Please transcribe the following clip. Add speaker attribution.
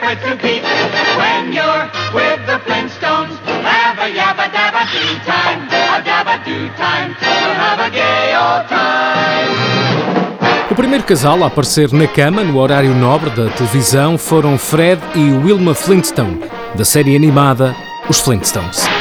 Speaker 1: to when you're with the Flintstones. Have a yabba dabba time, a dabba time. We'll have a gay old time.
Speaker 2: O primeiro casal a aparecer na cama no horário nobre da televisão foram Fred e Wilma Flintstone, da série animada Os Flintstones.